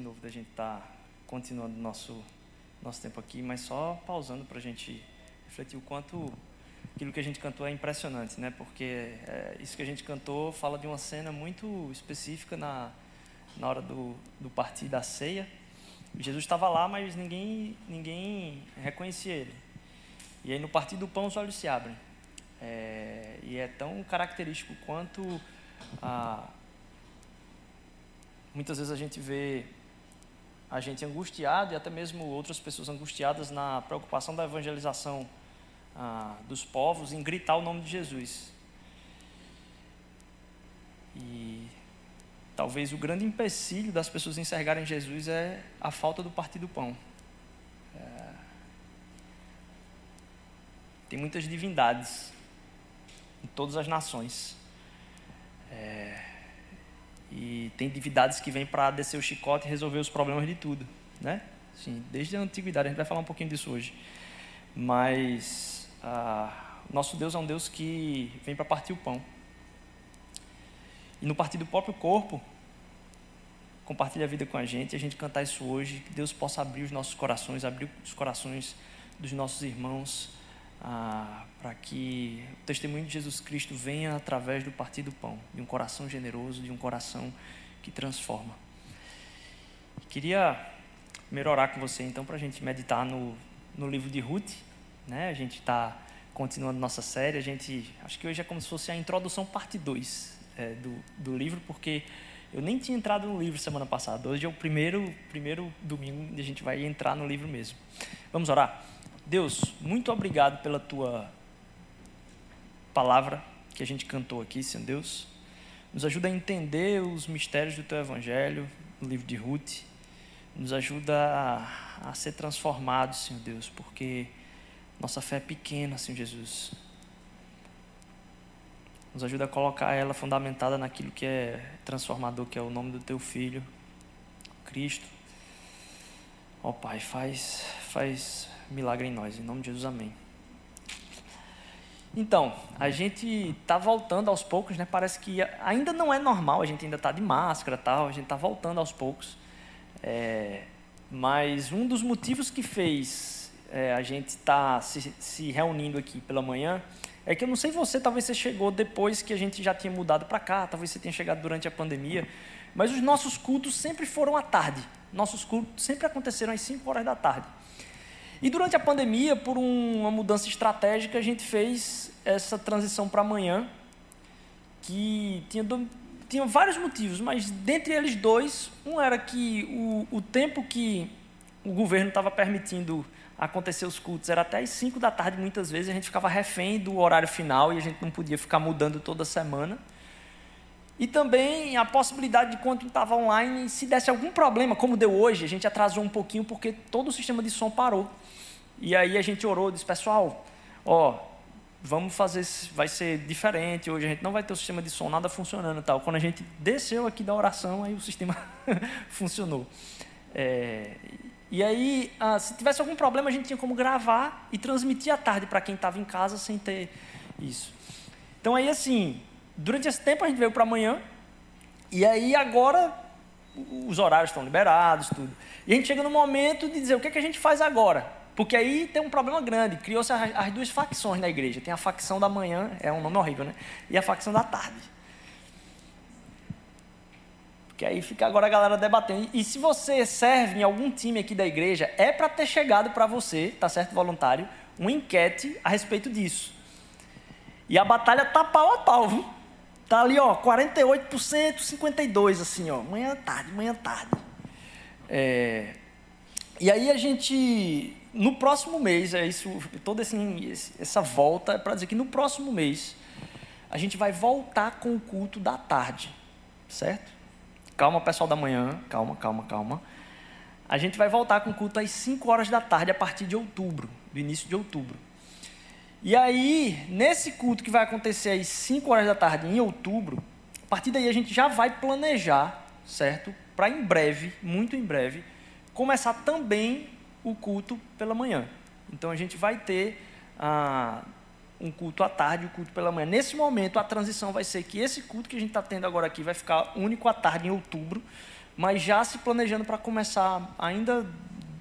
novo da gente estar tá continuando nosso nosso tempo aqui, mas só pausando para a gente refletir o quanto aquilo que a gente cantou é impressionante, né? Porque é, isso que a gente cantou fala de uma cena muito específica na na hora do, do partir da ceia. Jesus estava lá, mas ninguém ninguém reconhecia ele. E aí no partir do pão os olhos se abrem. É, e é tão característico quanto ah, muitas vezes a gente vê a gente angustiado e até mesmo outras pessoas angustiadas na preocupação da evangelização ah, dos povos em gritar o nome de Jesus. E talvez o grande empecilho das pessoas enxergarem Jesus é a falta do partir do pão. É, tem muitas divindades em todas as nações. É, e tem divindades que vêm para descer o chicote e resolver os problemas de tudo, né? Sim, desde a antiguidade, a gente vai falar um pouquinho disso hoje. Mas ah, nosso Deus é um Deus que vem para partir o pão. E no partir do próprio corpo, compartilha a vida com a gente, a gente cantar isso hoje, que Deus possa abrir os nossos corações, abrir os corações dos nossos irmãos ah, para que o testemunho de Jesus Cristo venha através do partir do pão, de um coração generoso, de um coração que transforma. Queria primeiro orar com você então para a gente meditar no, no livro de Ruth, né? A gente está continuando nossa série, a gente acho que hoje é como se fosse a introdução parte 2 é, do, do livro, porque eu nem tinha entrado no livro semana passada. Hoje é o primeiro, primeiro domingo e a gente vai entrar no livro mesmo. Vamos orar? Deus, muito obrigado pela tua palavra que a gente cantou aqui, Senhor Deus. Nos ajuda a entender os mistérios do teu evangelho, no livro de Ruth. Nos ajuda a, a ser transformados, Senhor Deus, porque nossa fé é pequena, Senhor Jesus. Nos ajuda a colocar ela fundamentada naquilo que é transformador, que é o nome do teu filho, Cristo. Ó oh, Pai, faz, faz milagre em nós. Em nome de Jesus, amém. Então, a gente está voltando aos poucos, né? Parece que ainda não é normal, a gente ainda está de máscara tal, a gente está voltando aos poucos. É, mas um dos motivos que fez é, a gente estar tá se, se reunindo aqui pela manhã é que eu não sei você, talvez você chegou depois que a gente já tinha mudado para cá, talvez você tenha chegado durante a pandemia, mas os nossos cultos sempre foram à tarde. Nossos cultos sempre aconteceram às 5 horas da tarde. E durante a pandemia, por uma mudança estratégica, a gente fez essa transição para amanhã, que tinha, tinha vários motivos, mas dentre eles dois, um era que o, o tempo que o governo estava permitindo acontecer os cultos era até às 5 da tarde, muitas vezes, a gente ficava refém do horário final e a gente não podia ficar mudando toda semana. E também a possibilidade de quando estava online, se desse algum problema, como deu hoje, a gente atrasou um pouquinho porque todo o sistema de som parou. E aí a gente orou, disse, pessoal, ó, vamos fazer, vai ser diferente, hoje a gente não vai ter o sistema de som nada funcionando e tal. Quando a gente desceu aqui da oração, aí o sistema funcionou. É, e aí, ah, se tivesse algum problema, a gente tinha como gravar e transmitir à tarde para quem estava em casa sem ter isso. Então aí assim, durante esse tempo a gente veio para amanhã, e aí agora os horários estão liberados, tudo. E a gente chega no momento de dizer o que, é que a gente faz agora. Porque aí tem um problema grande. Criou-se as, as, duas facções na igreja. Tem a facção da manhã, é um nome horrível, né? E a facção da tarde. Porque aí fica agora a galera debatendo. E se você serve em algum time aqui da igreja, é para ter chegado para você, tá certo, voluntário, uma enquete a respeito disso. E a batalha tá pau a pau, viu? Tá ali, ó, 48%, 52%, assim, ó. Manhã, tarde, manhã, tarde. É... E aí a gente no próximo mês, é isso, toda essa volta é para dizer que no próximo mês a gente vai voltar com o culto da tarde, certo? Calma, pessoal da manhã, calma, calma, calma. A gente vai voltar com o culto às 5 horas da tarde a partir de outubro, do início de outubro. E aí, nesse culto que vai acontecer às 5 horas da tarde em outubro, a partir daí a gente já vai planejar, certo? Para em breve, muito em breve, começar também o culto pela manhã. Então a gente vai ter, ah, um culto à tarde e um culto pela manhã. Nesse momento, a transição vai ser que esse culto que a gente está tendo agora aqui vai ficar único à tarde em outubro, mas já se planejando para começar ainda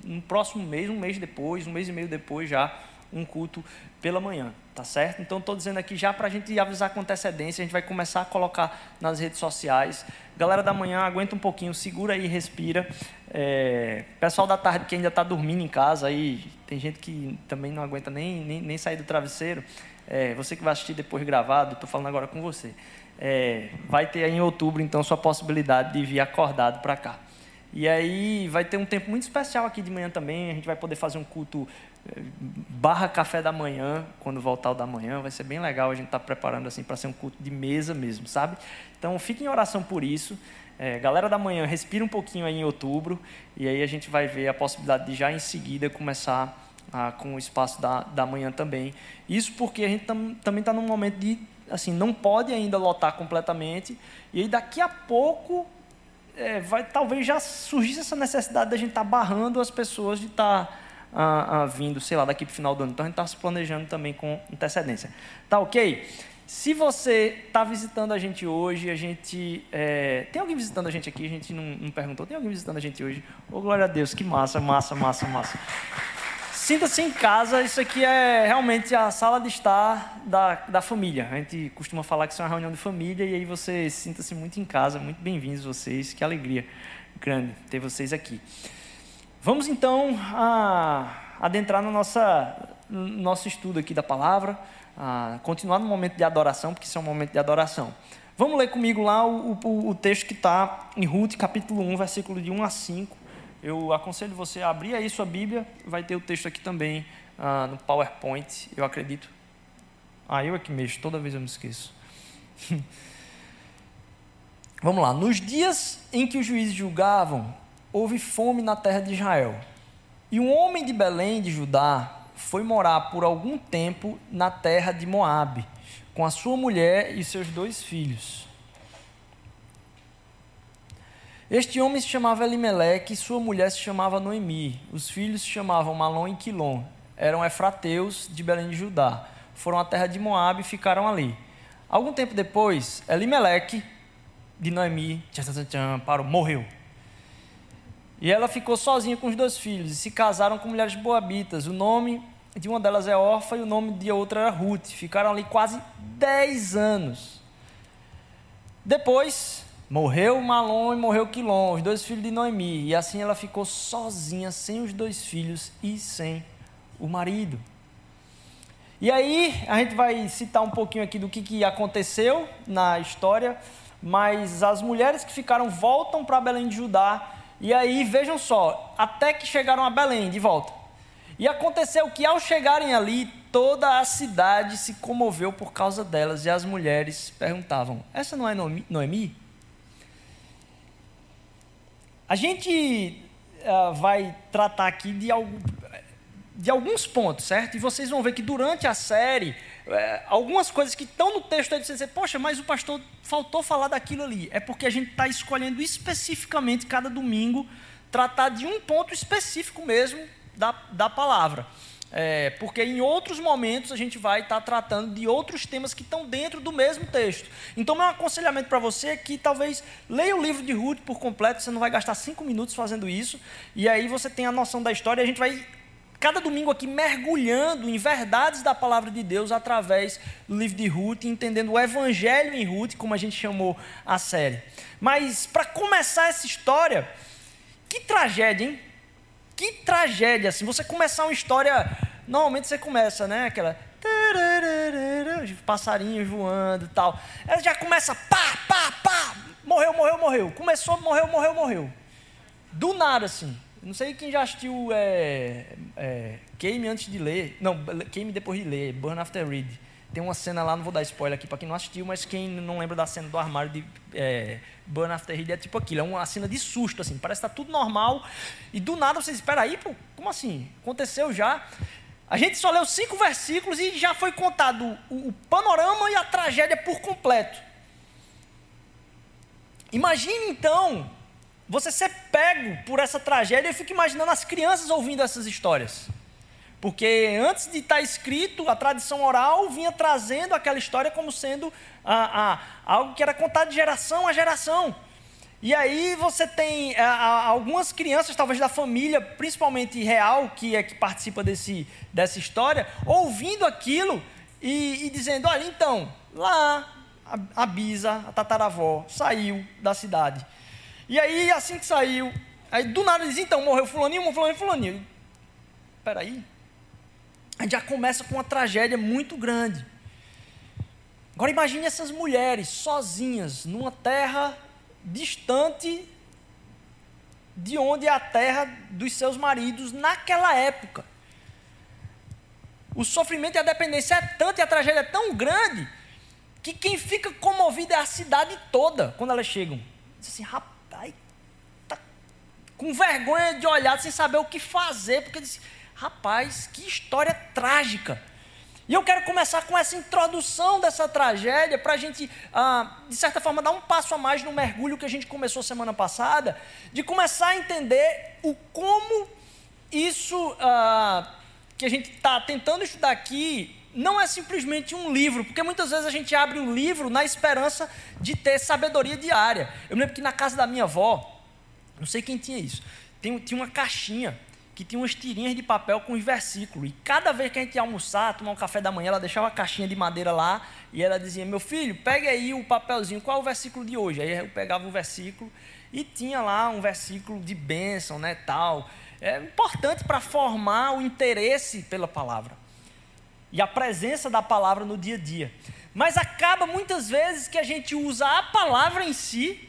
no próximo mês, um mês depois, um mês e meio depois já, um culto pela manhã, tá certo? Então estou dizendo aqui já para a gente avisar com antecedência, a gente vai começar a colocar nas redes sociais. Galera da manhã, aguenta um pouquinho, segura aí, respira. É, pessoal da tarde que ainda está dormindo em casa, aí tem gente que também não aguenta nem, nem, nem sair do travesseiro. É, você que vai assistir depois gravado, estou falando agora com você. É, vai ter aí em outubro, então, sua possibilidade de vir acordado para cá. E aí vai ter um tempo muito especial aqui de manhã também. A gente vai poder fazer um culto barra café da manhã, quando voltar o da manhã. Vai ser bem legal. A gente está preparando assim para ser um culto de mesa mesmo, sabe? Então fique em oração por isso. É, galera da manhã, respira um pouquinho aí em outubro. E aí a gente vai ver a possibilidade de já em seguida começar ah, com o espaço da, da manhã também. Isso porque a gente tam, também está num momento de, assim, não pode ainda lotar completamente. E aí daqui a pouco é, vai, talvez já surgisse essa necessidade da gente estar tá barrando as pessoas de estar tá, vindo, sei lá, daqui para o final do ano. Então a gente está se planejando também com antecedência. Tá ok? Se você está visitando a gente hoje, a gente. É... Tem alguém visitando a gente aqui? A gente não, não perguntou. Tem alguém visitando a gente hoje? Ô, oh, glória a Deus, que massa, massa, massa, massa. Sinta-se em casa, isso aqui é realmente a sala de estar da, da família. A gente costuma falar que isso é uma reunião de família e aí você sinta-se muito em casa, muito bem-vindos vocês, que alegria grande ter vocês aqui. Vamos então adentrar no, nossa, no nosso estudo aqui da palavra, continuar no momento de adoração, porque isso é um momento de adoração. Vamos ler comigo lá o, o, o texto que está em Ruth, capítulo 1, versículo de 1 a 5 eu aconselho você a abrir aí sua Bíblia, vai ter o texto aqui também ah, no PowerPoint, eu acredito. Ah, eu que mexo, toda vez eu me esqueço. Vamos lá. Nos dias em que os juízes julgavam, houve fome na terra de Israel. E um homem de Belém, de Judá, foi morar por algum tempo na terra de Moabe, com a sua mulher e seus dois filhos. Este homem se chamava Elimeleque e sua mulher se chamava Noemi. Os filhos se chamavam Malom e Quilom. Eram efrateus de Belém de Judá. Foram à terra de Moabe e ficaram ali. Algum tempo depois, Elimeleque de Noemi tchan, tchan, parou, morreu. E ela ficou sozinha com os dois filhos e se casaram com mulheres boabitas. O nome de uma delas é Orfa e o nome de outra era Ruth. Ficaram ali quase 10 anos. Depois, Morreu Malom e morreu Quilom, os dois filhos de Noemi. E assim ela ficou sozinha, sem os dois filhos e sem o marido. E aí, a gente vai citar um pouquinho aqui do que, que aconteceu na história, mas as mulheres que ficaram voltam para Belém de Judá. E aí, vejam só, até que chegaram a Belém de volta. E aconteceu que ao chegarem ali, toda a cidade se comoveu por causa delas, e as mulheres perguntavam: Essa não é Noemi? A gente uh, vai tratar aqui de, de, alguns pontos, certo? E vocês vão ver que durante a série, uh, algumas coisas que estão no texto aí, você dizer, poxa, mas o pastor faltou falar daquilo ali. É porque a gente está escolhendo especificamente, cada domingo, tratar de um ponto específico mesmo da, da palavra. É, porque em outros momentos a gente vai estar tá tratando de outros temas que estão dentro do mesmo texto. Então, meu aconselhamento para você é que talvez leia o livro de Ruth por completo, você não vai gastar cinco minutos fazendo isso, e aí você tem a noção da história, e a gente vai, cada domingo aqui, mergulhando em verdades da palavra de Deus através do livro de Ruth, entendendo o evangelho em Ruth, como a gente chamou a série. Mas, para começar essa história, que tragédia, hein? Que tragédia, assim. Você começar uma história. Normalmente você começa, né? Aquela. Passarinhos voando e tal. Ela já começa pá, pá, pá. Morreu, morreu, morreu. Começou, morreu, morreu, morreu. Do nada, assim. Não sei quem já assistiu é, é, Game antes de ler. Não, Game depois de ler. Burn After Read. Tem uma cena lá, não vou dar spoiler aqui para quem não assistiu, mas quem não lembra da cena do armário de é, Burn After Read é tipo aquilo, é uma cena de susto, assim, parece que está tudo normal, e do nada você espera aí, pô, como assim? Aconteceu já. A gente só leu cinco versículos e já foi contado o, o panorama e a tragédia por completo. Imagine então você ser pego por essa tragédia. Eu fico imaginando as crianças ouvindo essas histórias. Porque antes de estar escrito, a tradição oral vinha trazendo aquela história como sendo algo que era contado de geração a geração. E aí você tem ah, algumas crianças, talvez da família, principalmente real, que é que participa desse, dessa história, ouvindo aquilo e, e dizendo: olha, então, lá a, a bisa, a tataravó, saiu da cidade. E aí, assim que saiu, aí do nada diz: então, morreu Fulaninho, morreu Fulaninho, Fulaninho. Peraí, a gente já começa com uma tragédia muito grande. Agora imagine essas mulheres sozinhas numa terra distante de onde é a terra dos seus maridos naquela época. O sofrimento e a dependência é tanto e a tragédia é tão grande que quem fica comovido é a cidade toda quando elas chegam. Diz assim, rapaz, com vergonha de olhar sem saber o que fazer, porque diz, Rapaz, que história trágica. E eu quero começar com essa introdução dessa tragédia, para a gente, ah, de certa forma, dar um passo a mais no mergulho que a gente começou semana passada, de começar a entender o como isso ah, que a gente está tentando estudar aqui não é simplesmente um livro, porque muitas vezes a gente abre um livro na esperança de ter sabedoria diária. Eu me lembro que na casa da minha avó, não sei quem tinha isso, tinha uma caixinha que tinha umas tirinhas de papel com os versículos. E cada vez que a gente ia almoçar, tomar um café da manhã, ela deixava a caixinha de madeira lá e ela dizia: Meu filho, pega aí o papelzinho, qual é o versículo de hoje? Aí eu pegava o versículo e tinha lá um versículo de bênção, né, tal. É importante para formar o interesse pela palavra e a presença da palavra no dia a dia. Mas acaba muitas vezes que a gente usa a palavra em si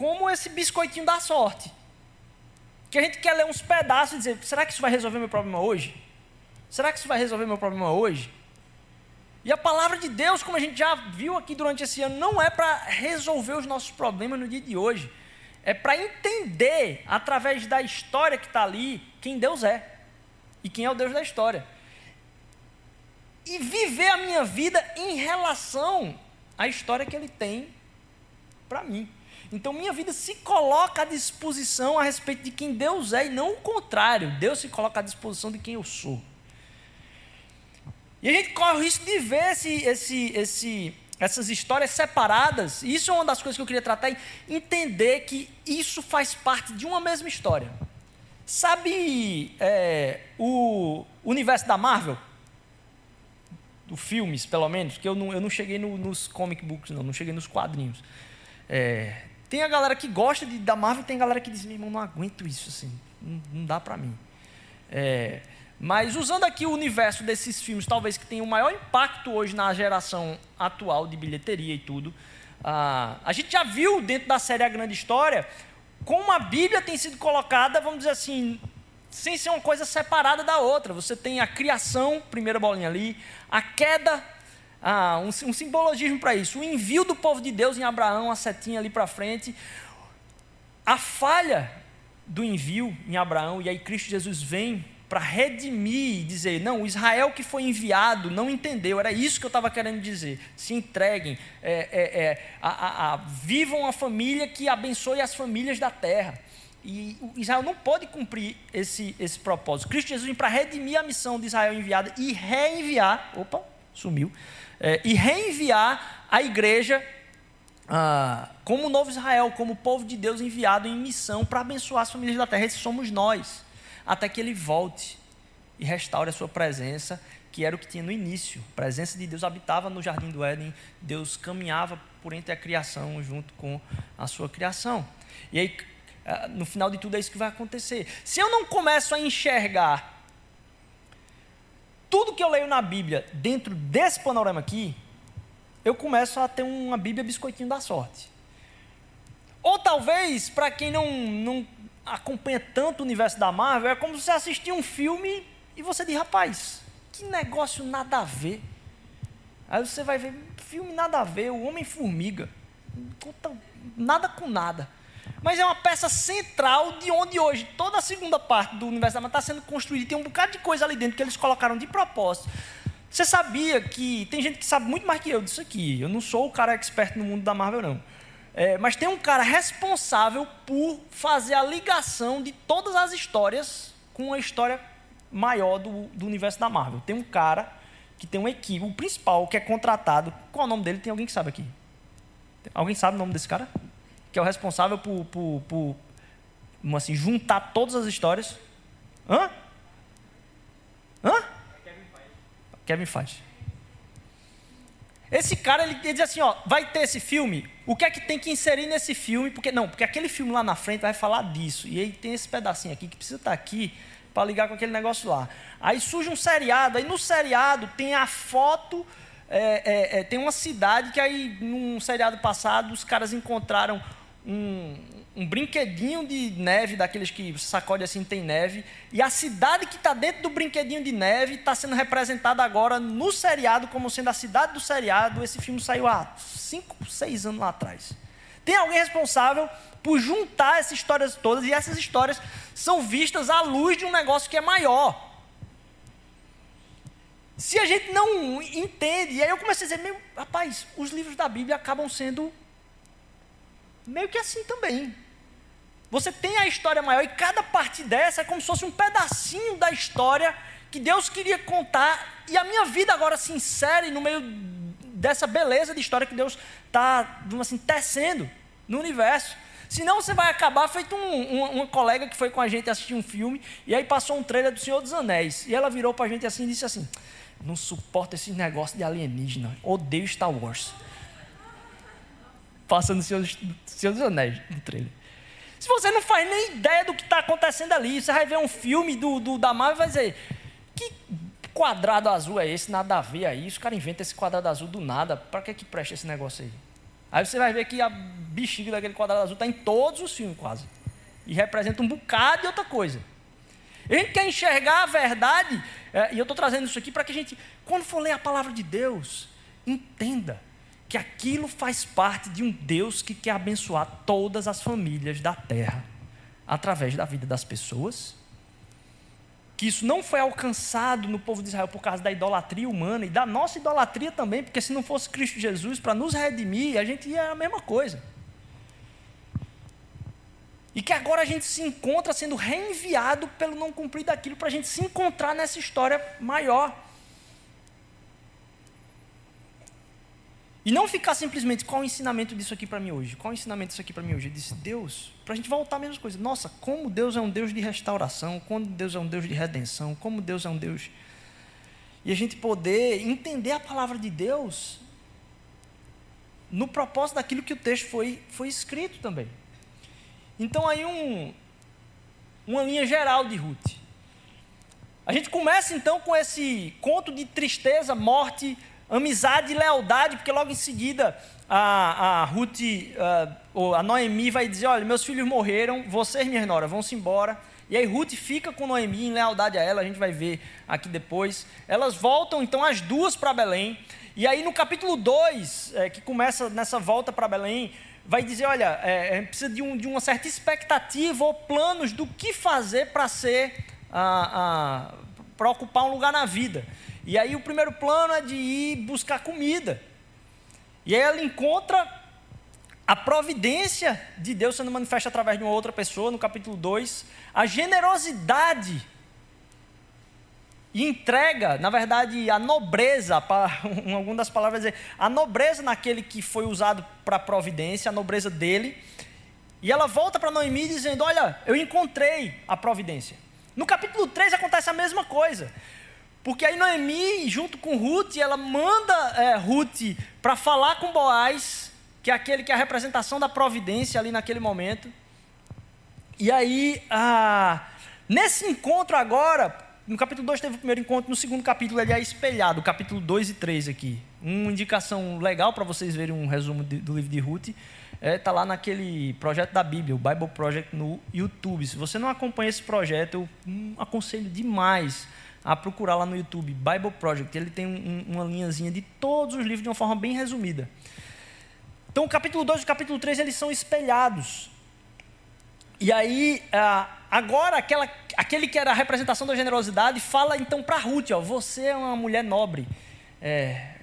como esse biscoitinho da sorte que a gente quer ler uns pedaços e dizer: será que isso vai resolver meu problema hoje? Será que isso vai resolver meu problema hoje? E a palavra de Deus, como a gente já viu aqui durante esse ano, não é para resolver os nossos problemas no dia de hoje. É para entender, através da história que está ali, quem Deus é. E quem é o Deus da história. E viver a minha vida em relação à história que Ele tem para mim. Então minha vida se coloca à disposição a respeito de quem Deus é e não o contrário. Deus se coloca à disposição de quem eu sou. E a gente corre o risco de ver esse, esse, esse, essas histórias separadas. Isso é uma das coisas que eu queria tratar e entender que isso faz parte de uma mesma história. Sabe é, o universo da Marvel? Do filmes, pelo menos, que eu não, eu não cheguei no, nos comic books, não, não cheguei nos quadrinhos. É, tem a galera que gosta de, da Marvel, tem a galera que diz, meu irmão, não aguento isso, assim, não, não dá para mim. É, mas usando aqui o universo desses filmes, talvez que tenham o maior impacto hoje na geração atual de bilheteria e tudo, ah, a gente já viu dentro da série A Grande História como a Bíblia tem sido colocada, vamos dizer assim, sem ser uma coisa separada da outra. Você tem a criação, primeira bolinha ali, a queda ah, um, um simbologismo para isso. O envio do povo de Deus em Abraão, a setinha ali para frente. A falha do envio em Abraão, e aí Cristo Jesus vem para redimir e dizer: não, o Israel que foi enviado não entendeu, era isso que eu estava querendo dizer. Se entreguem, é, é, é, a, a, a, vivam a família que abençoe as famílias da terra. E Israel não pode cumprir esse, esse propósito. Cristo Jesus vem para redimir a missão de Israel enviada e reenviar. Opa, sumiu é, e reenviar a igreja ah, como o novo Israel, como o povo de Deus enviado em missão para abençoar as famílias da terra. Esses somos nós, até que ele volte e restaure a sua presença, que era o que tinha no início. A presença de Deus habitava no jardim do Éden, Deus caminhava por entre a criação junto com a sua criação. E aí, ah, no final de tudo, é isso que vai acontecer. Se eu não começo a enxergar tudo que eu leio na Bíblia dentro desse panorama aqui, eu começo a ter uma Bíblia biscoitinho da sorte. Ou talvez, para quem não, não acompanha tanto o universo da Marvel, é como você assistir um filme e você diz, rapaz, que negócio nada a ver. Aí você vai ver, filme nada a ver, o Homem-Formiga. Nada com nada mas é uma peça central de onde hoje toda a segunda parte do universo da está sendo construída. Tem um bocado de coisa ali dentro que eles colocaram de propósito. Você sabia que tem gente que sabe muito mais que eu disso aqui. Eu não sou o cara expert no mundo da Marvel, não. É, mas tem um cara responsável por fazer a ligação de todas as histórias com a história maior do, do universo da Marvel. Tem um cara que tem uma equipe, o principal que é contratado. Qual é o nome dele? Tem alguém que sabe aqui? Alguém sabe o nome desse cara? Que é o responsável por, por, por assim, juntar todas as histórias. Hã? Hã? Kevin Feige. Esse cara, ele, ele diz assim, ó, vai ter esse filme, o que é que tem que inserir nesse filme? Porque não, porque aquele filme lá na frente vai falar disso. E aí tem esse pedacinho aqui que precisa estar aqui para ligar com aquele negócio lá. Aí surge um seriado, aí no seriado tem a foto, é, é, é, tem uma cidade que aí, num seriado passado, os caras encontraram um, um brinquedinho de neve, daqueles que sacode assim tem neve, e a cidade que está dentro do brinquedinho de neve está sendo representada agora no seriado como sendo a cidade do seriado. Esse filme saiu há 5, 6 anos lá atrás. Tem alguém responsável por juntar essas histórias todas, e essas histórias são vistas à luz de um negócio que é maior. Se a gente não entende, e aí eu comecei a dizer, meu, rapaz, os livros da Bíblia acabam sendo meio que assim também. Você tem a história maior, e cada parte dessa é como se fosse um pedacinho da história que Deus queria contar, e a minha vida agora se insere no meio dessa beleza de história que Deus está, assim, tecendo no universo. Senão você vai acabar feito um, um, uma colega que foi com a gente assistir um filme e aí passou um trailer do Senhor dos Anéis. E ela virou para a gente assim e disse assim: Não suporto esse negócio de alienígena. Odeio Star Wars. Passando Senhor, Senhor dos Anéis no trailer. Se você não faz nem ideia do que está acontecendo ali, você vai ver um filme do, do da Marvel e vai dizer: Que quadrado azul é esse? Nada a ver aí. Os caras inventam esse quadrado azul do nada. Para que, que presta esse negócio aí? Aí você vai ver que a bexiga daquele quadrado azul está em todos os filmes quase. E representa um bocado de outra coisa. A gente quer enxergar a verdade, é, e eu estou trazendo isso aqui para que a gente, quando for ler a palavra de Deus, entenda que aquilo faz parte de um Deus que quer abençoar todas as famílias da terra, através da vida das pessoas que isso não foi alcançado no povo de Israel por causa da idolatria humana e da nossa idolatria também, porque se não fosse Cristo Jesus para nos redimir, a gente ia a mesma coisa. E que agora a gente se encontra sendo reenviado pelo não cumprir daquilo para a gente se encontrar nessa história maior. E não ficar simplesmente, qual o ensinamento disso aqui para mim hoje? Qual o ensinamento disso aqui para mim hoje? Eu disse, Deus, para a gente voltar a mesma coisa. Nossa, como Deus é um Deus de restauração, como Deus é um Deus de redenção, como Deus é um Deus. E a gente poder entender a palavra de Deus no propósito daquilo que o texto foi, foi escrito também. Então, aí, um, uma linha geral de Ruth. A gente começa então com esse conto de tristeza, morte, amizade e lealdade, porque logo em seguida a, a Ruth, a, a Noemi vai dizer: Olha, meus filhos morreram, vocês, minha nora, vão-se embora. E aí Ruth fica com Noemi em lealdade a ela, a gente vai ver aqui depois. Elas voltam então as duas para Belém. E aí no capítulo 2, é, que começa nessa volta para Belém, vai dizer: olha, é, precisa de, um, de, uma certa expectativa ou planos do que fazer para ser, para ocupar um lugar na vida. E aí o primeiro plano é de ir buscar comida. E aí ela encontra a providência de Deus sendo manifesta através de uma outra pessoa, no capítulo 2, a generosidade e entrega, na verdade, a nobreza, para algumas das palavras dizer, a nobreza naquele que foi usado para a providência, a nobreza dele. E ela volta para Noemi dizendo: Olha, eu encontrei a providência. No capítulo 3 acontece a mesma coisa. Porque aí Noemi, junto com Ruth, ela manda é, Ruth para falar com Boaz, que é aquele que é a representação da providência ali naquele momento. E aí, ah, nesse encontro agora, no capítulo 2 teve o primeiro encontro, no segundo capítulo ele é espelhado, capítulo 2 e 3 aqui. Uma indicação legal para vocês verem um resumo de, do livro de Ruth, está é, tá lá naquele projeto da Bíblia, o Bible Project no YouTube. Se você não acompanha esse projeto, eu hum, aconselho demais a procurar lá no YouTube, Bible Project. Ele tem um, uma linhazinha de todos os livros de uma forma bem resumida. Então, o capítulo 2 e o capítulo 3 eles são espelhados. E aí, ah, agora, aquela, aquele que era a representação da generosidade fala então para Ruth: ó, você é uma mulher nobre. É,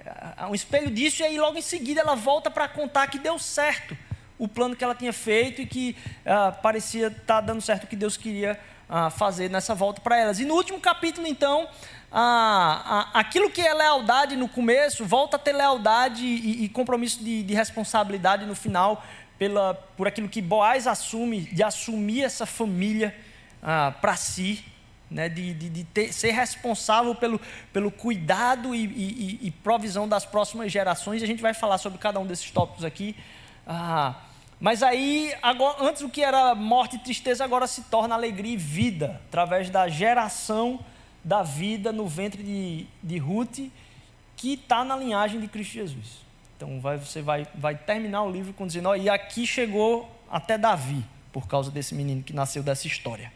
um espelho disso, e aí logo em seguida ela volta para contar que deu certo o plano que ela tinha feito e que ah, parecia estar tá dando certo o que Deus queria ah, fazer nessa volta para elas. E no último capítulo, então, ah, ah, aquilo que é lealdade no começo volta a ter lealdade e, e compromisso de, de, responsabilidade no final pela, por aquilo que Boaz assume, de assumir essa família ah, para si, né, de, de, de ter, ser responsável pelo, pelo cuidado e, e, e, provisão das próximas gerações. A gente vai falar sobre cada um desses tópicos aqui. Ah, mas aí, agora, antes o que era morte e tristeza, agora se torna alegria e vida, através da geração da vida no ventre de, de Ruth, que está na linhagem de Cristo Jesus. Então vai, você vai, vai terminar o livro com dizendo, ó, e aqui chegou até Davi, por causa desse menino que nasceu dessa história.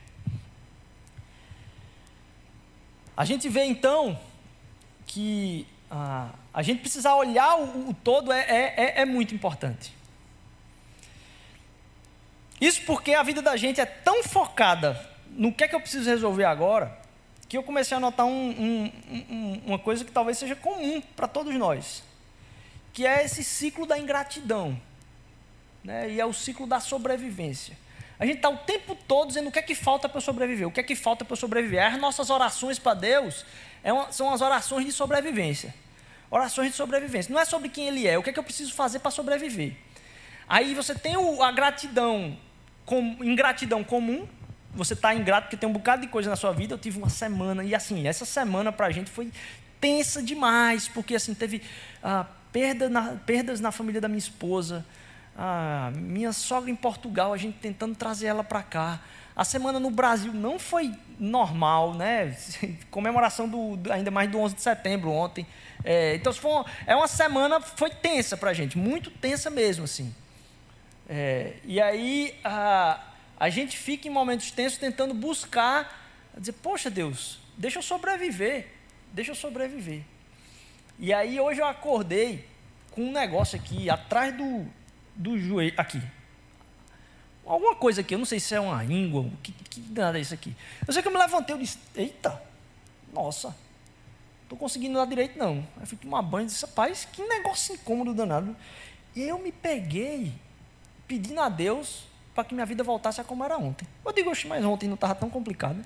A gente vê então que ah, a gente precisar olhar o, o todo é, é, é, é muito importante. Isso porque a vida da gente é tão focada no que é que eu preciso resolver agora, que eu comecei a notar um, um, um, uma coisa que talvez seja comum para todos nós, que é esse ciclo da ingratidão, né? e é o ciclo da sobrevivência. A gente está o tempo todo dizendo o que é que falta para eu sobreviver, o que é que falta para eu sobreviver. As nossas orações para Deus é uma, são as orações de sobrevivência. Orações de sobrevivência. Não é sobre quem Ele é, o que é que eu preciso fazer para sobreviver. Aí você tem o, a gratidão, com, ingratidão comum, você está ingrato porque tem um bocado de coisa na sua vida. Eu tive uma semana, e assim, essa semana para a gente foi tensa demais, porque assim, teve ah, perda na, perdas na família da minha esposa, ah, minha sogra em Portugal, a gente tentando trazer ela para cá. A semana no Brasil não foi normal, né? Comemoração do, ainda mais do 11 de setembro ontem. É, então, foi é uma semana, foi tensa para a gente, muito tensa mesmo, assim. É, e aí, a, a gente fica em momentos tensos tentando buscar, dizer, poxa Deus, deixa eu sobreviver, deixa eu sobreviver. E aí hoje eu acordei com um negócio aqui atrás do, do joelho, aqui. Alguma coisa aqui, eu não sei se é uma íngua, que, que nada é isso aqui. Eu sei que eu me levantei, eu disse, eita, nossa, estou conseguindo dar direito não. Aí fui tomar banho e disse, rapaz, que negócio incômodo danado. E eu me peguei pedindo a Deus para que minha vida voltasse a como era ontem. Eu digo, mas ontem não estava tão complicado.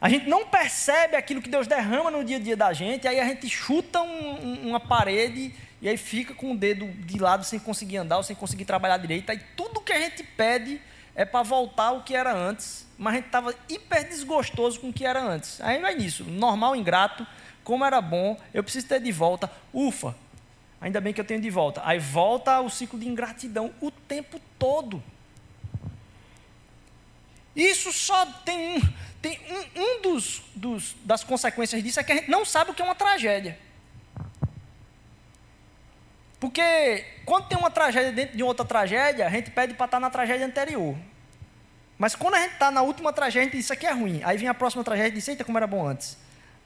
A gente não percebe aquilo que Deus derrama no dia a dia da gente, aí a gente chuta um, uma parede e aí fica com o dedo de lado sem conseguir andar, ou sem conseguir trabalhar direito. Aí tudo que a gente pede é para voltar ao que era antes, mas a gente estava hiper desgostoso com o que era antes. Aí vai nisso, normal, ingrato, como era bom, eu preciso ter de volta. Ufa, ainda bem que eu tenho de volta. Aí volta o ciclo de ingratidão o tempo todo. Isso só tem um, tem um, um dos, dos, das consequências disso é que a gente não sabe o que é uma tragédia. Porque quando tem uma tragédia dentro de outra tragédia, a gente pede para estar na tragédia anterior. Mas quando a gente está na última tragédia, a gente diz, isso aqui é ruim. Aí vem a próxima tragédia e diz, eita, como era bom antes.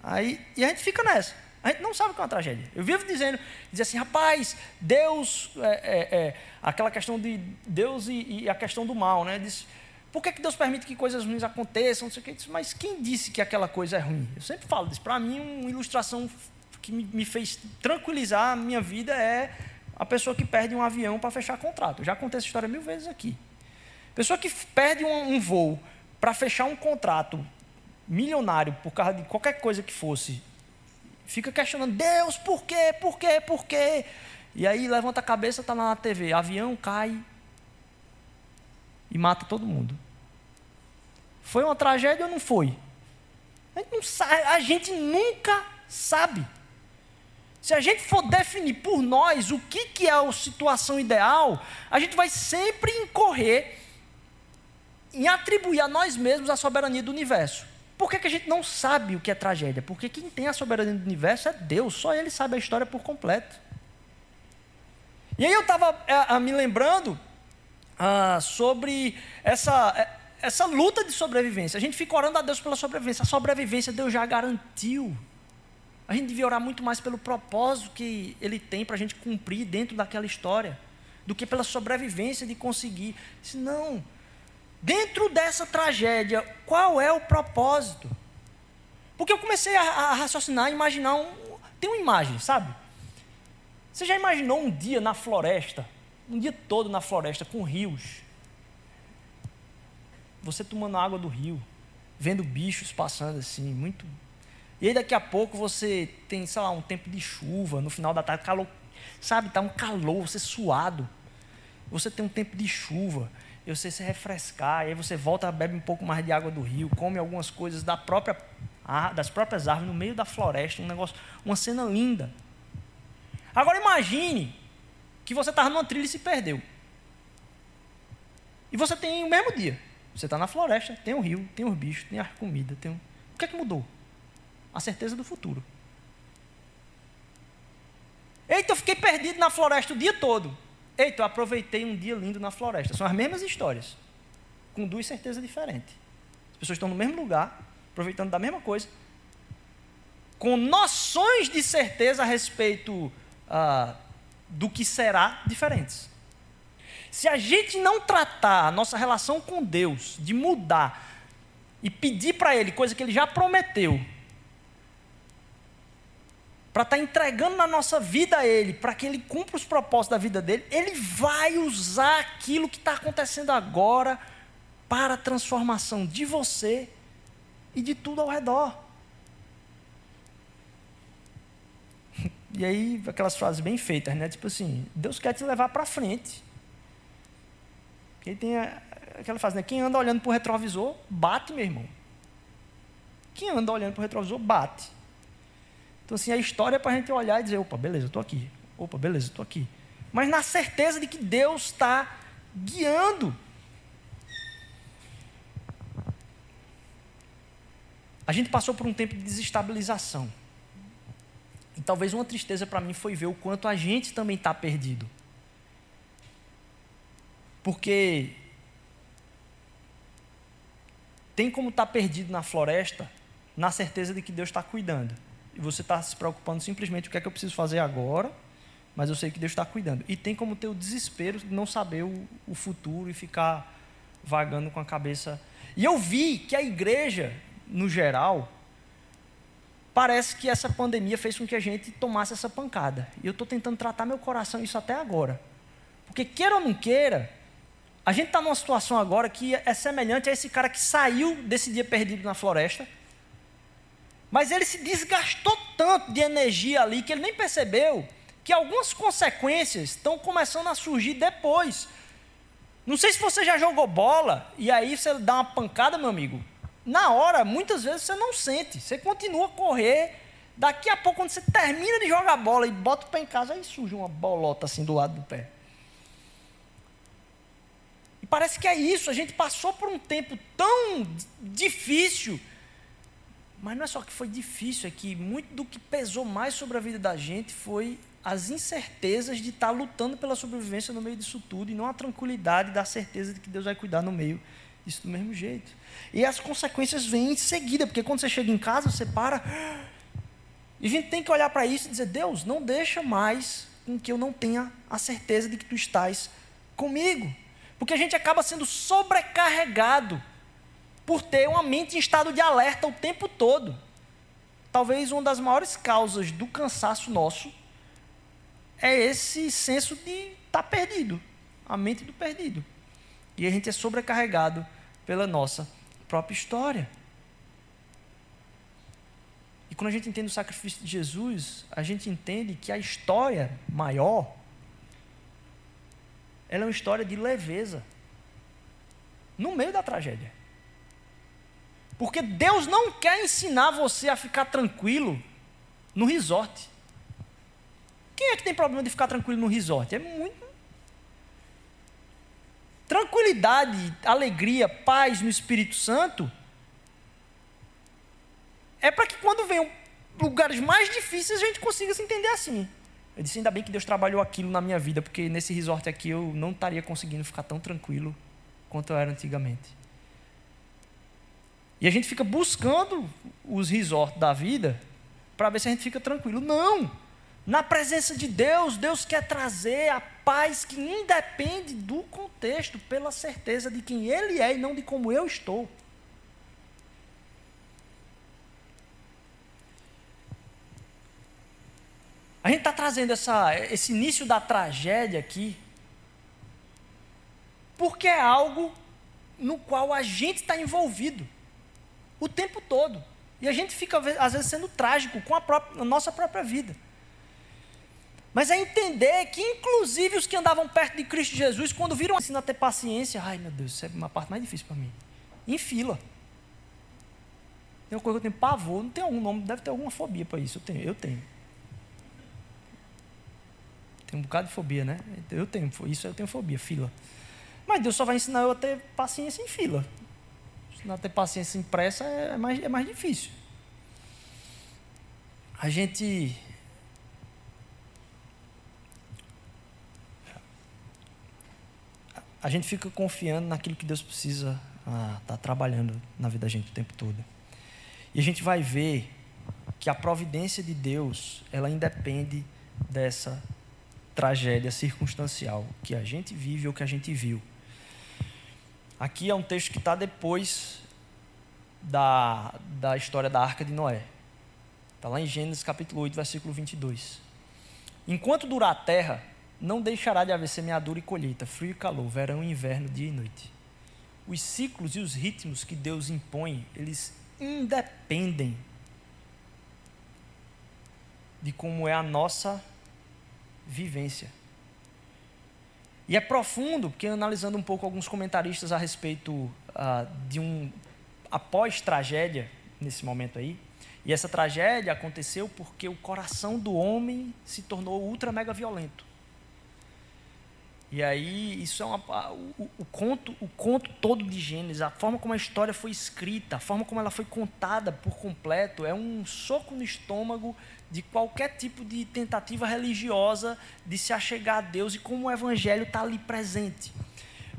Aí, e a gente fica nessa. A gente não sabe o que é uma tragédia. Eu vivo dizendo, diz assim, rapaz, Deus, é, é, é, aquela questão de Deus e, e, a questão do mal, né? Diz, por que, que Deus permite que coisas ruins aconteçam? Não sei o que. Diz, mas quem disse que aquela coisa é ruim? Eu sempre falo disso. Para mim, uma ilustração que me, me fez tranquilizar a minha vida é a pessoa que perde um avião para fechar contrato. Eu já contei essa história mil vezes aqui. Pessoa que perde um, um voo para fechar um contrato milionário por causa de qualquer coisa que fosse fica questionando, Deus, por quê, por quê, por quê? E aí levanta a cabeça, está lá na TV, avião cai e mata todo mundo. Foi uma tragédia ou não foi? A gente, não sabe, a gente nunca sabe. Se a gente for definir por nós o que, que é a situação ideal, a gente vai sempre incorrer em atribuir a nós mesmos a soberania do universo. Por que, que a gente não sabe o que é tragédia? Porque quem tem a soberania do universo é Deus, só Ele sabe a história por completo. E aí eu estava é, me lembrando ah, sobre essa, é, essa luta de sobrevivência. A gente fica orando a Deus pela sobrevivência. A sobrevivência Deus já garantiu. A gente devia orar muito mais pelo propósito que Ele tem para a gente cumprir dentro daquela história, do que pela sobrevivência de conseguir. Se não, dentro dessa tragédia, qual é o propósito? Porque eu comecei a, a raciocinar, a imaginar um. Tem uma imagem, sabe? Você já imaginou um dia na floresta, um dia todo na floresta, com rios, você tomando água do rio, vendo bichos passando assim, muito. E aí daqui a pouco você tem, sei lá, um tempo de chuva, no final da tarde, calor, sabe, tá um calor, você suado. Você tem um tempo de chuva, e você se refrescar, e aí você volta, bebe um pouco mais de água do rio, come algumas coisas da própria, das próprias árvores no meio da floresta, um negócio, uma cena linda. Agora imagine que você estava numa trilha e se perdeu. E você tem o mesmo dia. Você está na floresta, tem o rio, tem os bichos, tem a comida. Tem o... o que é que mudou? A certeza do futuro. Eita, eu fiquei perdido na floresta o dia todo. Eita, eu aproveitei um dia lindo na floresta. São as mesmas histórias, com duas certezas diferentes. As pessoas estão no mesmo lugar, aproveitando da mesma coisa, com noções de certeza a respeito ah, do que será diferentes. Se a gente não tratar a nossa relação com Deus de mudar e pedir para Ele coisa que Ele já prometeu, para estar tá entregando na nossa vida a Ele, para que Ele cumpra os propósitos da vida dele, Ele vai usar aquilo que está acontecendo agora para a transformação de você e de tudo ao redor. E aí, aquelas frases bem feitas, né? Tipo assim, Deus quer te levar para frente. Porque tem aquela frase, né? Quem anda olhando para o retrovisor, bate, meu irmão. Quem anda olhando para o retrovisor, bate. Então, assim, a história é para a gente olhar e dizer: opa, beleza, estou aqui. Opa, beleza, estou aqui. Mas na certeza de que Deus está guiando. A gente passou por um tempo de desestabilização. E talvez uma tristeza para mim foi ver o quanto a gente também está perdido. Porque tem como estar tá perdido na floresta na certeza de que Deus está cuidando. E você está se preocupando simplesmente o que é que eu preciso fazer agora, mas eu sei que Deus está cuidando. E tem como ter o desespero de não saber o, o futuro e ficar vagando com a cabeça. E eu vi que a igreja, no geral, parece que essa pandemia fez com que a gente tomasse essa pancada. E eu estou tentando tratar meu coração isso até agora. Porque, queira ou não queira, a gente está numa situação agora que é semelhante a esse cara que saiu desse dia perdido na floresta, mas ele se desgastou tanto de energia ali que ele nem percebeu que algumas consequências estão começando a surgir depois. Não sei se você já jogou bola e aí você dá uma pancada, meu amigo. Na hora, muitas vezes você não sente, você continua a correr. Daqui a pouco, quando você termina de jogar bola e bota o pé em casa, aí surge uma bolota assim do lado do pé. E parece que é isso, a gente passou por um tempo tão difícil, mas não é só que foi difícil, é que muito do que pesou mais sobre a vida da gente foi as incertezas de estar lutando pela sobrevivência no meio disso tudo e não a tranquilidade da certeza de que Deus vai cuidar no meio disso do mesmo jeito. E as consequências vêm em seguida, porque quando você chega em casa, você para. E a gente tem que olhar para isso e dizer: Deus, não deixa mais com que eu não tenha a certeza de que tu estás comigo. Porque a gente acaba sendo sobrecarregado por ter uma mente em estado de alerta o tempo todo. Talvez uma das maiores causas do cansaço nosso é esse senso de estar tá perdido, a mente do perdido. E a gente é sobrecarregado pela nossa própria história. E quando a gente entende o sacrifício de Jesus, a gente entende que a história maior ela é uma história de leveza. No meio da tragédia. Porque Deus não quer ensinar você a ficar tranquilo no resort. Quem é que tem problema de ficar tranquilo no resort? É muito. Tranquilidade, alegria, paz no Espírito Santo é para que quando venham lugares mais difíceis a gente consiga se entender assim. Eu disse, ainda bem que Deus trabalhou aquilo na minha vida, porque nesse resort aqui eu não estaria conseguindo ficar tão tranquilo quanto eu era antigamente. E a gente fica buscando os resorts da vida para ver se a gente fica tranquilo. Não! Na presença de Deus, Deus quer trazer a paz que independe do contexto, pela certeza de quem Ele é e não de como eu estou. A gente está trazendo essa, esse início da tragédia aqui, porque é algo no qual a gente está envolvido o tempo todo. E a gente fica, às vezes, sendo trágico com a, própria, a nossa própria vida. Mas é entender que, inclusive, os que andavam perto de Cristo Jesus, quando viram assim a ter paciência, ai meu Deus, isso é uma parte mais difícil para mim. Em fila. Tem uma coisa que eu tenho pavor, não tem algum nome, deve ter alguma fobia para isso. Eu tenho, eu tenho. Tem um bocado de fobia, né? Eu tenho, isso eu tenho fobia, fila. Mas Deus só vai ensinar eu a ter paciência em fila. Ensinar a ter paciência impressa é mais, é mais difícil. A gente. A gente fica confiando naquilo que Deus precisa estar ah, tá trabalhando na vida da gente o tempo todo. E a gente vai ver que a providência de Deus, ela independe dessa tragédia circunstancial que a gente vive ou que a gente viu. Aqui é um texto que está depois da, da história da arca de Noé. Está lá em Gênesis capítulo 8, versículo 22. Enquanto durar a terra, não deixará de haver semeadura e colheita, frio e calor, verão e inverno, dia e noite. Os ciclos e os ritmos que Deus impõe, eles independem de como é a nossa vivência. E é profundo, porque analisando um pouco alguns comentaristas a respeito uh, de um após-tragédia, nesse momento aí, e essa tragédia aconteceu porque o coração do homem se tornou ultra mega violento. E aí, isso é uma, o, o, conto, o conto todo de Gênesis, a forma como a história foi escrita, a forma como ela foi contada por completo, é um soco no estômago de qualquer tipo de tentativa religiosa de se achegar a Deus e como o Evangelho está ali presente.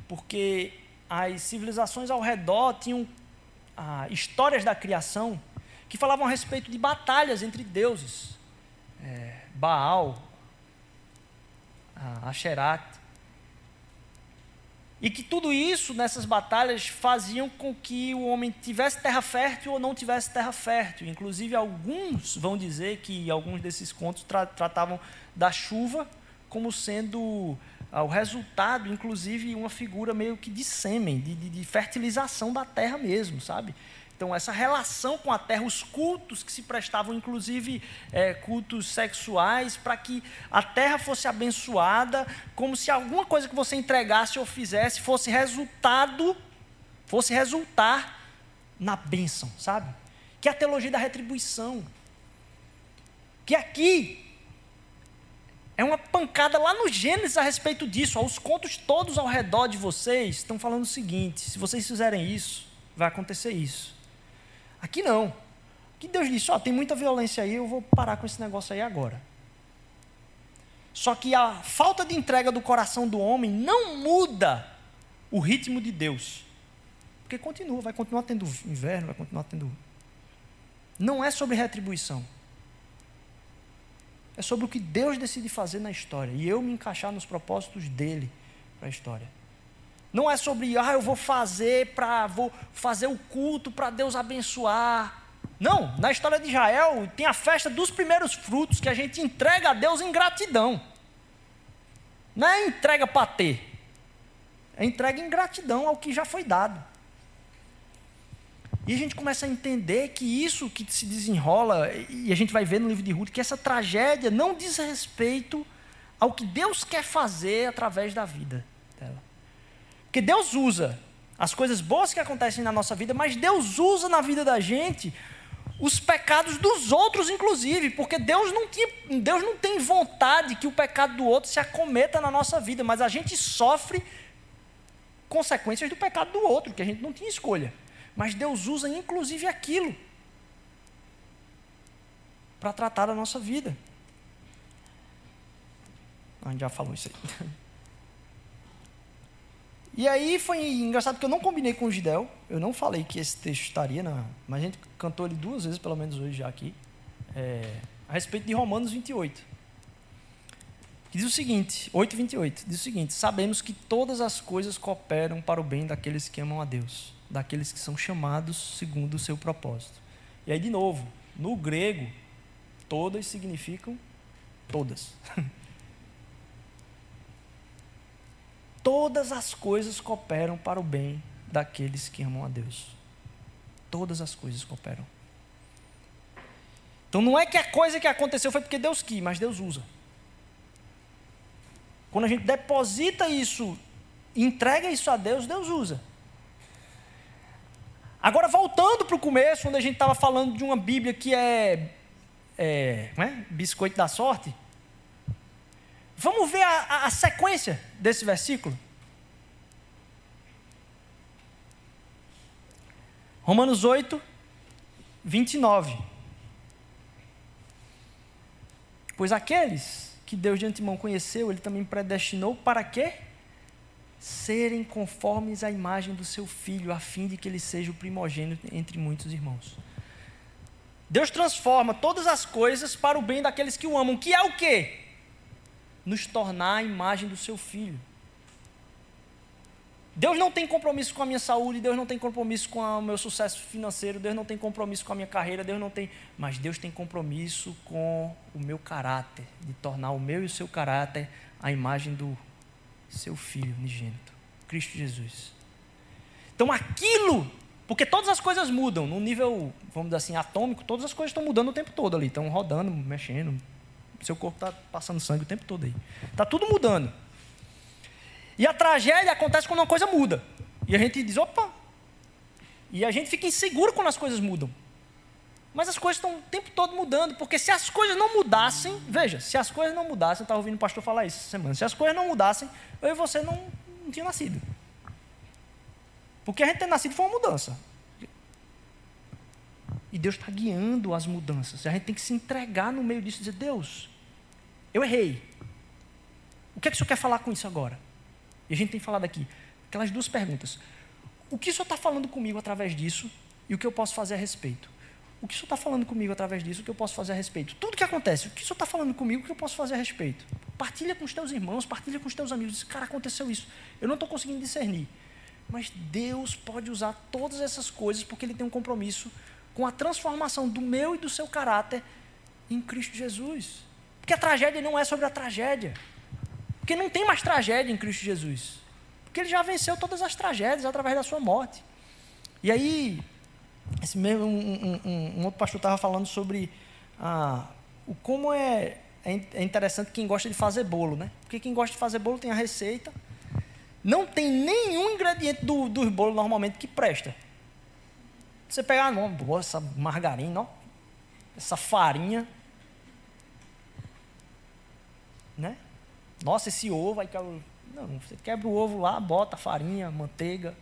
Porque as civilizações ao redor tinham ah, histórias da criação que falavam a respeito de batalhas entre deuses. É, Baal, ah, Asherat, e que tudo isso nessas batalhas faziam com que o homem tivesse terra fértil ou não tivesse terra fértil. Inclusive, alguns vão dizer que alguns desses contos tra tratavam da chuva como sendo ah, o resultado, inclusive, uma figura meio que de sêmen, de, de, de fertilização da terra mesmo, sabe? Então, essa relação com a terra, os cultos que se prestavam, inclusive é, cultos sexuais, para que a terra fosse abençoada, como se alguma coisa que você entregasse ou fizesse fosse resultado, fosse resultar na bênção, sabe? Que é a teologia da retribuição. Que aqui é uma pancada lá no Gênesis a respeito disso. Os contos todos ao redor de vocês estão falando o seguinte: se vocês fizerem isso, vai acontecer isso. Aqui não. Aqui Deus disse: Ó, oh, tem muita violência aí, eu vou parar com esse negócio aí agora. Só que a falta de entrega do coração do homem não muda o ritmo de Deus. Porque continua, vai continuar tendo inverno, vai continuar tendo. Não é sobre retribuição. É sobre o que Deus decide fazer na história. E eu me encaixar nos propósitos dele para a história. Não é sobre, ah, eu vou fazer para vou fazer o culto para Deus abençoar. Não, na história de Israel tem a festa dos primeiros frutos que a gente entrega a Deus em gratidão. Não é entrega para ter. É entrega em gratidão ao que já foi dado. E a gente começa a entender que isso que se desenrola, e a gente vai ver no livro de Ruth, que essa tragédia não diz respeito ao que Deus quer fazer através da vida. Porque Deus usa as coisas boas que acontecem na nossa vida, mas Deus usa na vida da gente os pecados dos outros, inclusive, porque Deus não, tinha, Deus não tem vontade que o pecado do outro se acometa na nossa vida, mas a gente sofre consequências do pecado do outro, que a gente não tinha escolha. Mas Deus usa inclusive aquilo para tratar da nossa vida. A gente já falou isso aí. E aí foi engraçado porque eu não combinei com o Gidel, eu não falei que esse texto estaria na. Mas a gente cantou ele duas vezes, pelo menos hoje já aqui, é, a respeito de Romanos 28. Que diz o seguinte, 8, 28, diz o seguinte: Sabemos que todas as coisas cooperam para o bem daqueles que amam a Deus, daqueles que são chamados segundo o seu propósito. E aí, de novo, no grego, todas significam todas. todas as coisas cooperam para o bem daqueles que amam a Deus. Todas as coisas cooperam. Então não é que a coisa que aconteceu foi porque Deus quis, mas Deus usa. Quando a gente deposita isso, entrega isso a Deus, Deus usa. Agora, voltando para o começo, onde a gente estava falando de uma Bíblia que é, é, é, biscoito da sorte, vamos ver a, a, a sequência desse versículo. Romanos 8, 29. Pois aqueles que Deus de antemão conheceu, Ele também predestinou para quê? serem conformes à imagem do seu filho, a fim de que ele seja o primogênito entre muitos irmãos. Deus transforma todas as coisas para o bem daqueles que o amam, que é o quê? Nos tornar a imagem do seu filho. Deus não tem compromisso com a minha saúde, Deus não tem compromisso com o meu sucesso financeiro, Deus não tem compromisso com a minha carreira, Deus não tem. Mas Deus tem compromisso com o meu caráter, de tornar o meu e o seu caráter a imagem do seu Filho unigênito, Cristo Jesus. Então aquilo, porque todas as coisas mudam, no nível, vamos dizer assim, atômico, todas as coisas estão mudando o tempo todo ali, estão rodando, mexendo, seu corpo está passando sangue o tempo todo aí. Está tudo mudando. E a tragédia acontece quando uma coisa muda. E a gente diz, opa! E a gente fica inseguro quando as coisas mudam. Mas as coisas estão o tempo todo mudando, porque se as coisas não mudassem, veja, se as coisas não mudassem, eu estava ouvindo o pastor falar isso essa semana, se as coisas não mudassem, eu e você não, não tinha nascido. Porque a gente ter nascido foi uma mudança. E Deus está guiando as mudanças. A gente tem que se entregar no meio disso e dizer: Deus, eu errei. O que é que o senhor quer falar com isso agora? E a gente tem falado aqui, aquelas duas perguntas. O que o senhor está falando comigo através disso e o que eu posso fazer a respeito? O que o senhor está falando comigo através disso? O que eu posso fazer a respeito? Tudo que acontece, o que o senhor está falando comigo? O que eu posso fazer a respeito? Partilha com os teus irmãos, partilha com os teus amigos. Diz, cara, aconteceu isso. Eu não estou conseguindo discernir. Mas Deus pode usar todas essas coisas porque Ele tem um compromisso com a transformação do meu e do seu caráter em Cristo Jesus. Porque a tragédia não é sobre a tragédia. Porque não tem mais tragédia em Cristo Jesus. Porque Ele já venceu todas as tragédias através da sua morte. E aí, esse mesmo, um, um, um outro pastor estava falando sobre ah, o como é, é, é interessante quem gosta de fazer bolo, né? Porque quem gosta de fazer bolo tem a receita. Não tem nenhum ingrediente do, dos bolos normalmente que presta. Você pegar, não, essa margarina, ó, essa farinha, né? Nossa, esse ovo, aí não, você quebra o ovo lá, bota farinha, manteiga,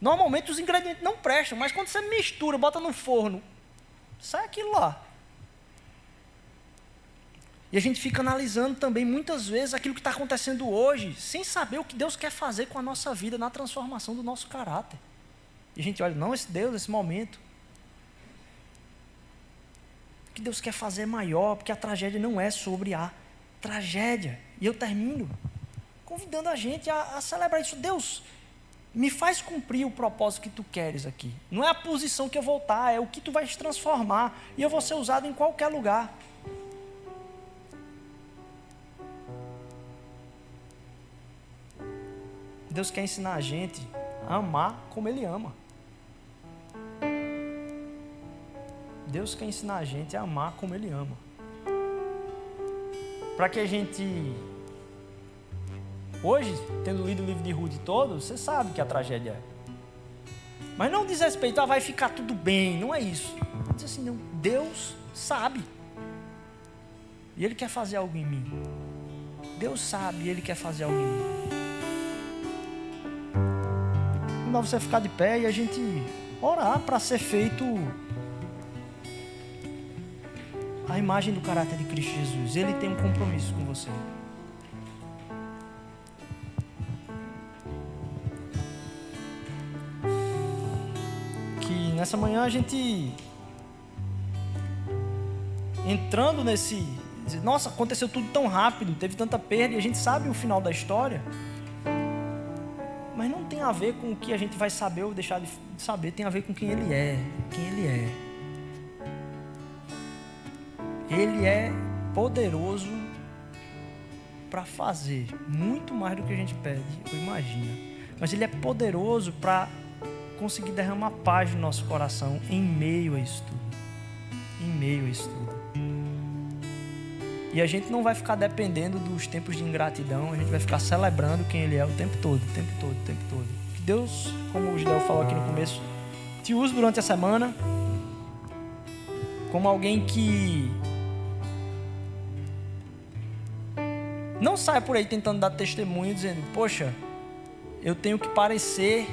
Normalmente os ingredientes não prestam, mas quando você mistura, bota no forno, sai aquilo lá. E a gente fica analisando também muitas vezes aquilo que está acontecendo hoje, sem saber o que Deus quer fazer com a nossa vida na transformação do nosso caráter. E a gente olha, não, esse Deus, esse momento. O que Deus quer fazer é maior, porque a tragédia não é sobre a tragédia. E eu termino convidando a gente a, a celebrar isso. Deus, me faz cumprir o propósito que tu queres aqui. Não é a posição que eu vou estar, é o que tu vais transformar. E eu vou ser usado em qualquer lugar. Deus quer ensinar a gente a amar como Ele ama. Deus quer ensinar a gente a amar como Ele ama. Para que a gente Hoje, tendo lido o livro de Ruth todo, você sabe que a tragédia é. Mas não diz respeito, ah, vai ficar tudo bem, não é isso. Diz assim, não, Deus sabe. E Ele quer fazer algo em mim. Deus sabe e Ele quer fazer algo em mim. Não dá você ficar de pé e a gente orar para ser feito a imagem do caráter de Cristo Jesus. Ele tem um compromisso com você. nessa manhã a gente entrando nesse. Nossa, aconteceu tudo tão rápido, teve tanta perda e a gente sabe o final da história. Mas não tem a ver com o que a gente vai saber ou deixar de saber, tem a ver com quem ele é. Quem ele é. Ele é poderoso para fazer muito mais do que a gente pede ou imagina. mas Ele é poderoso para conseguir derramar paz no nosso coração em meio a isso tudo. Em meio a isso tudo. E a gente não vai ficar dependendo dos tempos de ingratidão, a gente vai ficar celebrando quem Ele é o tempo todo, o tempo todo, o tempo todo. Que Deus, como o Gideon falou aqui no começo, te use durante a semana como alguém que não saia por aí tentando dar testemunho dizendo, poxa, eu tenho que parecer.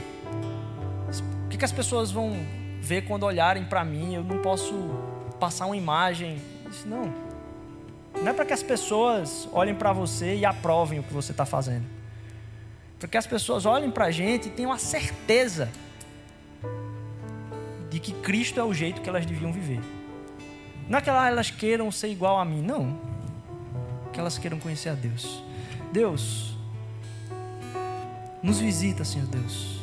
O que, que as pessoas vão ver quando olharem para mim? Eu não posso passar uma imagem. Isso não. Não é para que as pessoas olhem para você e aprovem o que você está fazendo. Para que as pessoas olhem para a gente e tenham a certeza de que Cristo é o jeito que elas deviam viver. Não é que elas queiram ser igual a mim, não. Que elas queiram conhecer a Deus. Deus, nos visita, Senhor Deus.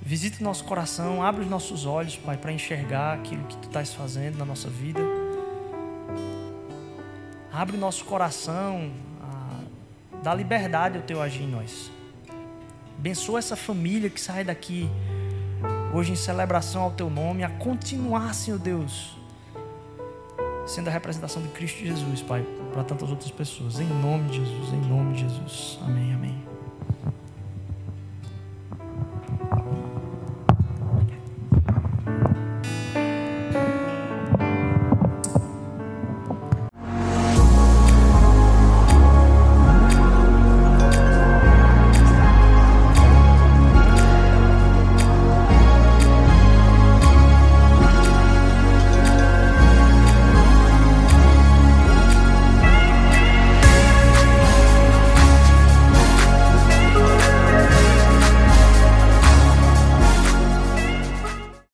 Visita o nosso coração, abre os nossos olhos, Pai, para enxergar aquilo que Tu estás fazendo na nossa vida. Abre o nosso coração, dá liberdade ao Teu agir em nós. Abençoa essa família que sai daqui hoje em celebração ao Teu nome, a continuar, Senhor Deus, sendo a representação de Cristo Jesus, Pai, para tantas outras pessoas. Em nome de Jesus, em nome de Jesus. Amém, amém.